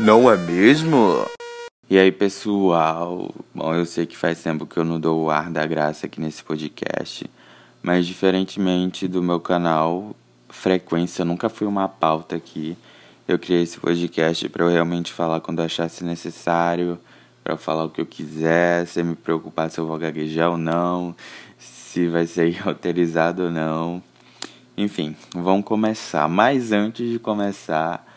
Não é mesmo? E aí, pessoal? Bom, eu sei que faz tempo que eu não dou o ar da graça aqui nesse podcast, mas diferentemente do meu canal, frequência nunca foi uma pauta aqui. Eu criei esse podcast para eu realmente falar quando eu achasse necessário, para falar o que eu quiser, sem me preocupar se eu vou gaguejar ou não, se vai ser roteirizado ou não. Enfim, vamos começar. Mas antes de começar,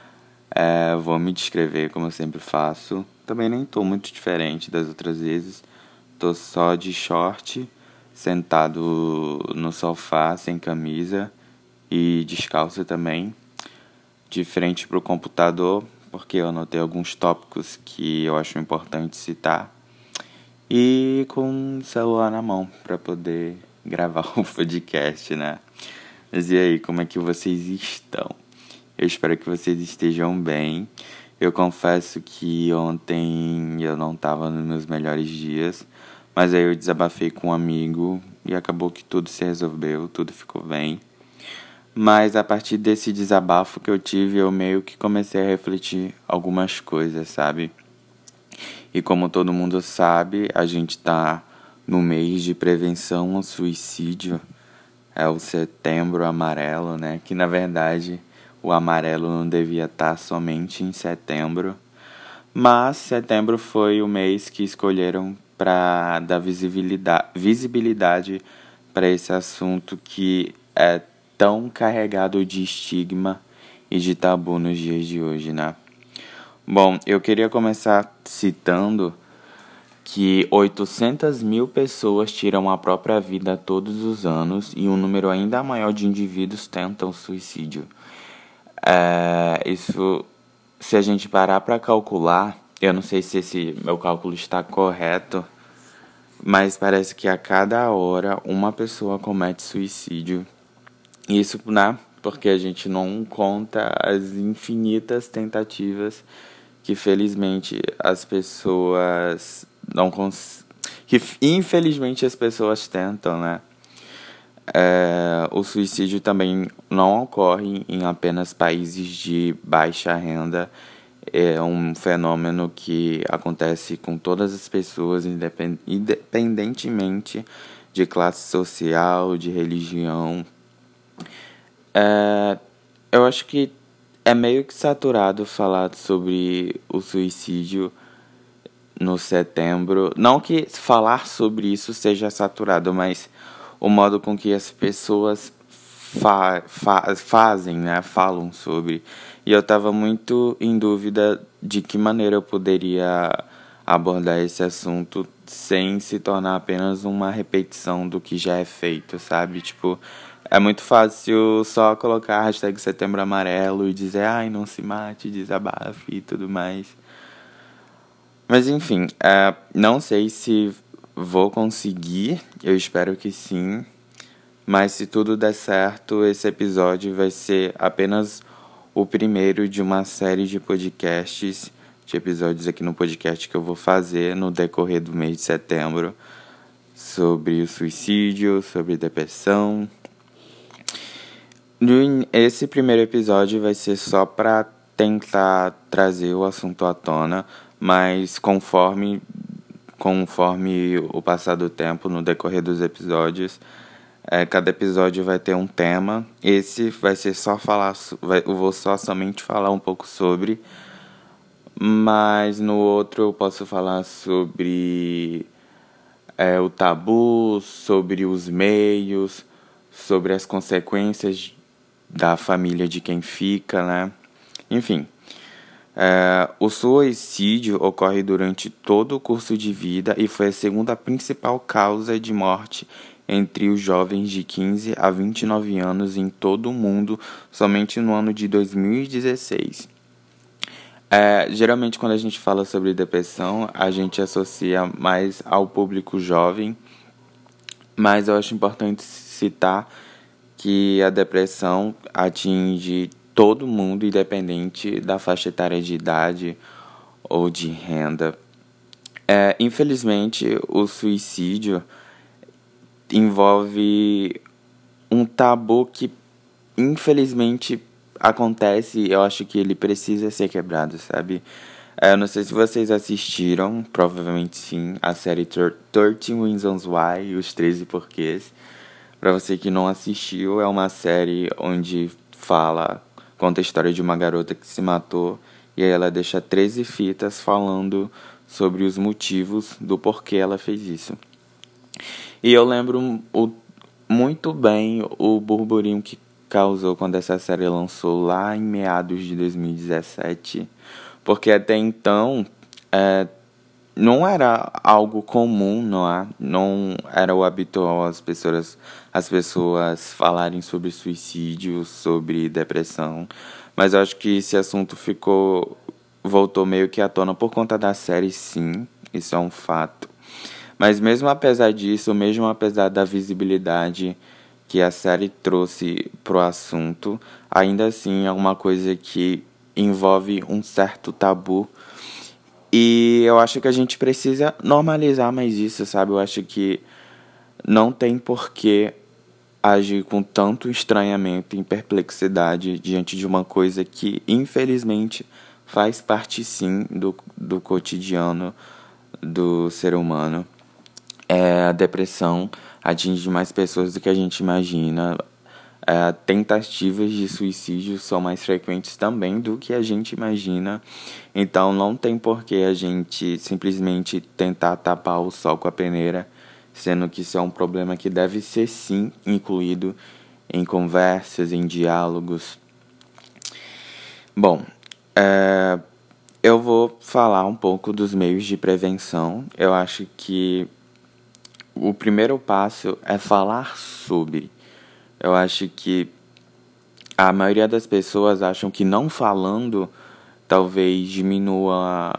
é, vou me descrever como eu sempre faço. Também nem estou muito diferente das outras vezes. Tô só de short, sentado no sofá, sem camisa e descalço também, de frente para o computador, porque eu anotei alguns tópicos que eu acho importante citar. E com o celular na mão para poder gravar o podcast, né? Mas e aí, como é que vocês estão? Eu espero que vocês estejam bem. Eu confesso que ontem eu não estava nos meus melhores dias, mas aí eu desabafei com um amigo e acabou que tudo se resolveu, tudo ficou bem. Mas a partir desse desabafo que eu tive, eu meio que comecei a refletir algumas coisas, sabe? E como todo mundo sabe, a gente tá no mês de prevenção ao suicídio é o setembro amarelo, né? Que na verdade o amarelo não devia estar somente em setembro, mas setembro foi o mês que escolheram para dar visibilidade, visibilidade para esse assunto que é tão carregado de estigma e de tabu nos dias de hoje, né? Bom, eu queria começar citando que 800 mil pessoas tiram a própria vida todos os anos e um número ainda maior de indivíduos tentam suicídio. É, isso, se a gente parar para calcular, eu não sei se esse meu cálculo está correto, mas parece que a cada hora uma pessoa comete suicídio. Isso, né? Porque a gente não conta as infinitas tentativas que felizmente as pessoas não cons... que infelizmente as pessoas tentam, né? É, o suicídio também não ocorre em apenas países de baixa renda. É um fenômeno que acontece com todas as pessoas, independentemente de classe social, de religião. É, eu acho que é meio que saturado falar sobre o suicídio no setembro. Não que falar sobre isso seja saturado, mas o modo com que as pessoas fa fa fazem, né, falam sobre. E eu estava muito em dúvida de que maneira eu poderia abordar esse assunto sem se tornar apenas uma repetição do que já é feito, sabe? Tipo, é muito fácil só colocar hashtag setembro amarelo e dizer, ai, não se mate, desabafe e tudo mais. Mas enfim, uh, não sei se Vou conseguir, eu espero que sim. Mas se tudo der certo, esse episódio vai ser apenas o primeiro de uma série de podcasts, de episódios aqui no podcast que eu vou fazer no decorrer do mês de setembro sobre o suicídio, sobre depressão. Esse primeiro episódio vai ser só para tentar trazer o assunto à tona, mas conforme conforme o passar do tempo, no decorrer dos episódios. É, cada episódio vai ter um tema. Esse vai ser só falar. Vai, eu vou só somente falar um pouco sobre. Mas no outro eu posso falar sobre é, o tabu, sobre os meios, sobre as consequências da família de quem fica, né? Enfim. É, o suicídio ocorre durante todo o curso de vida e foi a segunda principal causa de morte entre os jovens de 15 a 29 anos em todo o mundo somente no ano de 2016. É, geralmente, quando a gente fala sobre depressão, a gente associa mais ao público jovem, mas eu acho importante citar que a depressão atinge todo mundo, independente da faixa etária de idade ou de renda. É, infelizmente, o suicídio envolve um tabu que, infelizmente, acontece, eu acho que ele precisa ser quebrado, sabe? É, eu não sei se vocês assistiram, provavelmente sim, a série 13 Reasons Why, os 13 porquês. Para você que não assistiu, é uma série onde fala, conta a história de uma garota que se matou e aí ela deixa 13 fitas falando sobre os motivos do porquê ela fez isso. E eu lembro o, muito bem o burburinho que causou quando essa série lançou lá em meados de 2017, porque até então é, não era algo comum, não é? Não era o habitual as pessoas as pessoas falarem sobre suicídio, sobre depressão, mas eu acho que esse assunto ficou voltou meio que à tona por conta da série, sim, isso é um fato. Mas mesmo apesar disso, mesmo apesar da visibilidade que a série trouxe pro assunto, ainda assim é uma coisa que envolve um certo tabu e eu acho que a gente precisa normalizar mais isso, sabe? Eu acho que não tem porquê agir com tanto estranhamento e perplexidade diante de uma coisa que, infelizmente, faz parte sim do, do cotidiano do ser humano. É, a depressão atinge mais pessoas do que a gente imagina. É, tentativas de suicídio são mais frequentes também do que a gente imagina. Então não tem por que a gente simplesmente tentar tapar o sol com a peneira, sendo que isso é um problema que deve ser sim incluído em conversas, em diálogos. Bom, é, eu vou falar um pouco dos meios de prevenção. Eu acho que o primeiro passo é falar sobre. Eu acho que a maioria das pessoas acham que não falando talvez diminua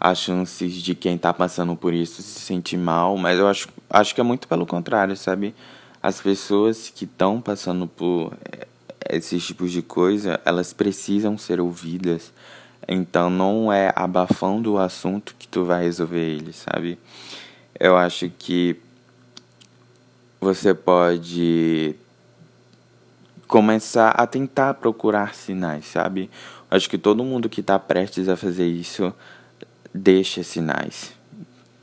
as chances de quem está passando por isso se sentir mal, mas eu acho, acho que é muito pelo contrário, sabe? As pessoas que estão passando por eh, esses tipos de coisa, elas precisam ser ouvidas. Então não é abafando o assunto que tu vai resolver ele, sabe? Eu acho que você pode começar a tentar procurar sinais, sabe? Acho que todo mundo que está prestes a fazer isso deixa sinais.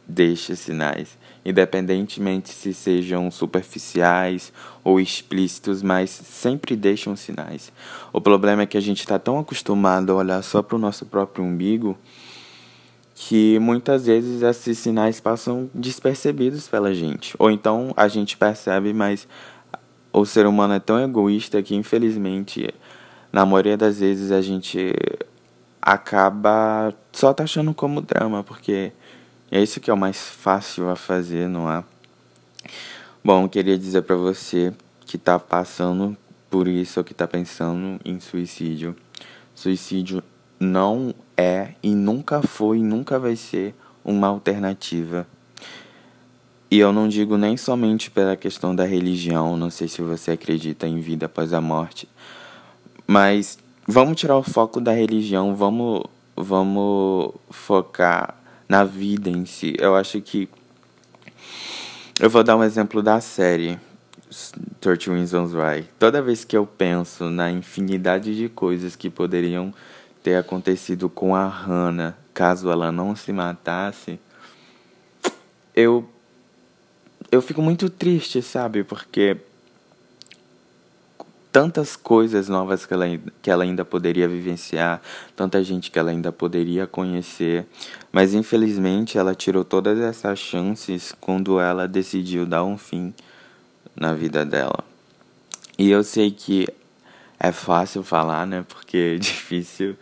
Deixa sinais. Independentemente se sejam superficiais ou explícitos, mas sempre deixam sinais. O problema é que a gente está tão acostumado a olhar só para o nosso próprio umbigo que muitas vezes esses sinais passam despercebidos pela gente. Ou então a gente percebe, mas o ser humano é tão egoísta que, infelizmente, na maioria das vezes a gente acaba só taxando como drama, porque é isso que é o mais fácil a fazer, não é? Bom, queria dizer para você que tá passando por isso ou que tá pensando em suicídio. Suicídio não é e nunca foi e nunca vai ser uma alternativa e eu não digo nem somente pela questão da religião, não sei se você acredita em vida após a morte, mas vamos tirar o foco da religião, vamos, vamos focar na vida em si. Eu acho que. Eu vou dar um exemplo da série 13 Reasons Why. Toda vez que eu penso na infinidade de coisas que poderiam ter acontecido com a Hannah caso ela não se matasse, eu eu fico muito triste, sabe? Porque tantas coisas novas que ela, que ela ainda poderia vivenciar, tanta gente que ela ainda poderia conhecer, mas infelizmente ela tirou todas essas chances quando ela decidiu dar um fim na vida dela. E eu sei que é fácil falar, né? Porque é difícil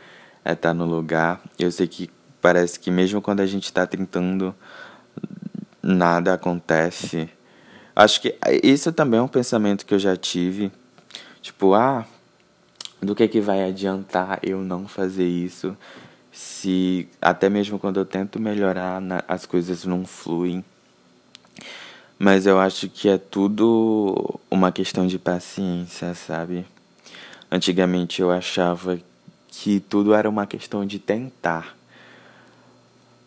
é estar no lugar. Eu sei que parece que mesmo quando a gente está tentando nada acontece. Acho que isso também é um pensamento que eu já tive. Tipo, ah, do que, que vai adiantar eu não fazer isso se até mesmo quando eu tento melhorar as coisas não fluem. Mas eu acho que é tudo uma questão de paciência, sabe? Antigamente eu achava que tudo era uma questão de tentar.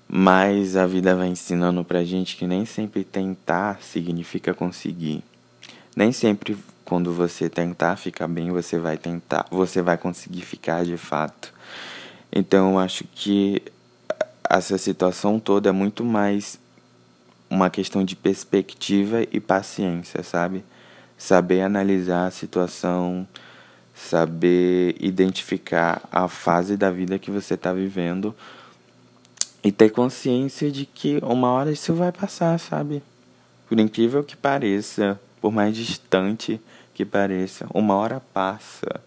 Mas a vida vai ensinando pra gente que nem sempre tentar significa conseguir. Nem sempre quando você tentar ficar bem, você vai tentar, você vai conseguir ficar de fato. Então eu acho que essa situação toda é muito mais uma questão de perspectiva e paciência, sabe? Saber analisar a situação, saber identificar a fase da vida que você está vivendo e ter consciência de que uma hora isso vai passar, sabe? Por incrível que pareça, por mais distante que pareça, uma hora passa.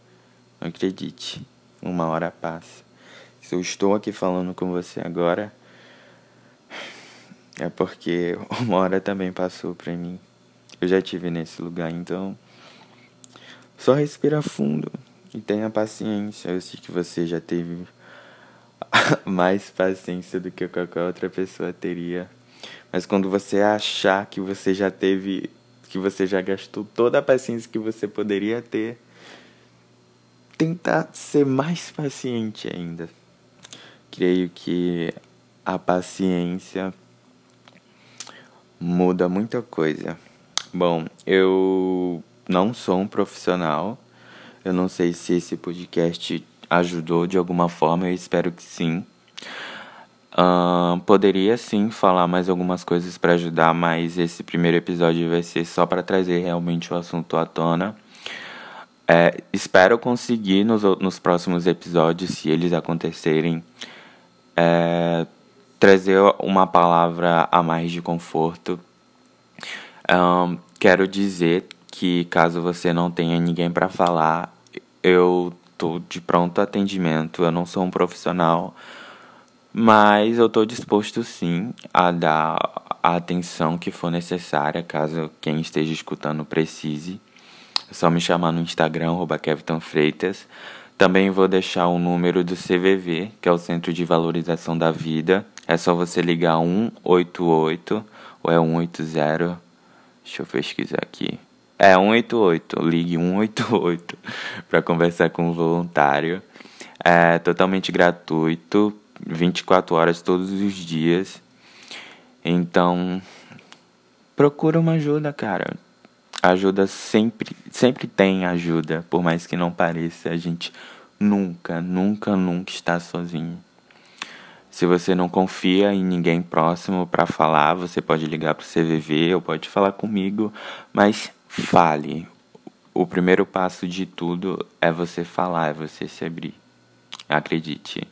Não acredite, uma hora passa. Se eu estou aqui falando com você agora, é porque uma hora também passou pra mim. Eu já tive nesse lugar, então só respira fundo e tenha paciência. Eu sei que você já teve mais paciência do que qualquer outra pessoa teria. Mas quando você achar que você já teve, que você já gastou toda a paciência que você poderia ter, tentar ser mais paciente ainda. Creio que a paciência muda muita coisa. Bom, eu não sou um profissional. Eu não sei se esse podcast ajudou de alguma forma, eu espero que sim. Uh, poderia sim falar mais algumas coisas para ajudar, mas esse primeiro episódio vai ser só para trazer realmente o assunto à tona. É, espero conseguir nos, nos próximos episódios, se eles acontecerem, é, trazer uma palavra a mais de conforto. Um, quero dizer que caso você não tenha ninguém para falar, eu tô de pronto atendimento. Eu não sou um profissional, mas eu tô disposto sim a dar a atenção que for necessária caso quem esteja escutando precise. É só me chamar no Instagram, Kevton Freitas. Também vou deixar o número do CVV, que é o Centro de Valorização da Vida. É só você ligar 188 ou é 180. Deixa eu pesquisar aqui. É 188, ligue 188 para conversar com o voluntário. É totalmente gratuito, 24 horas todos os dias. Então, procura uma ajuda, cara. Ajuda sempre, sempre tem ajuda, por mais que não pareça, a gente nunca, nunca, nunca está sozinho. Se você não confia em ninguém próximo para falar, você pode ligar para o CVV ou pode falar comigo, mas Fale. O primeiro passo de tudo é você falar, é você se abrir. Acredite,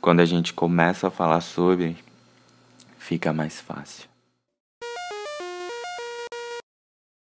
quando a gente começa a falar sobre, fica mais fácil.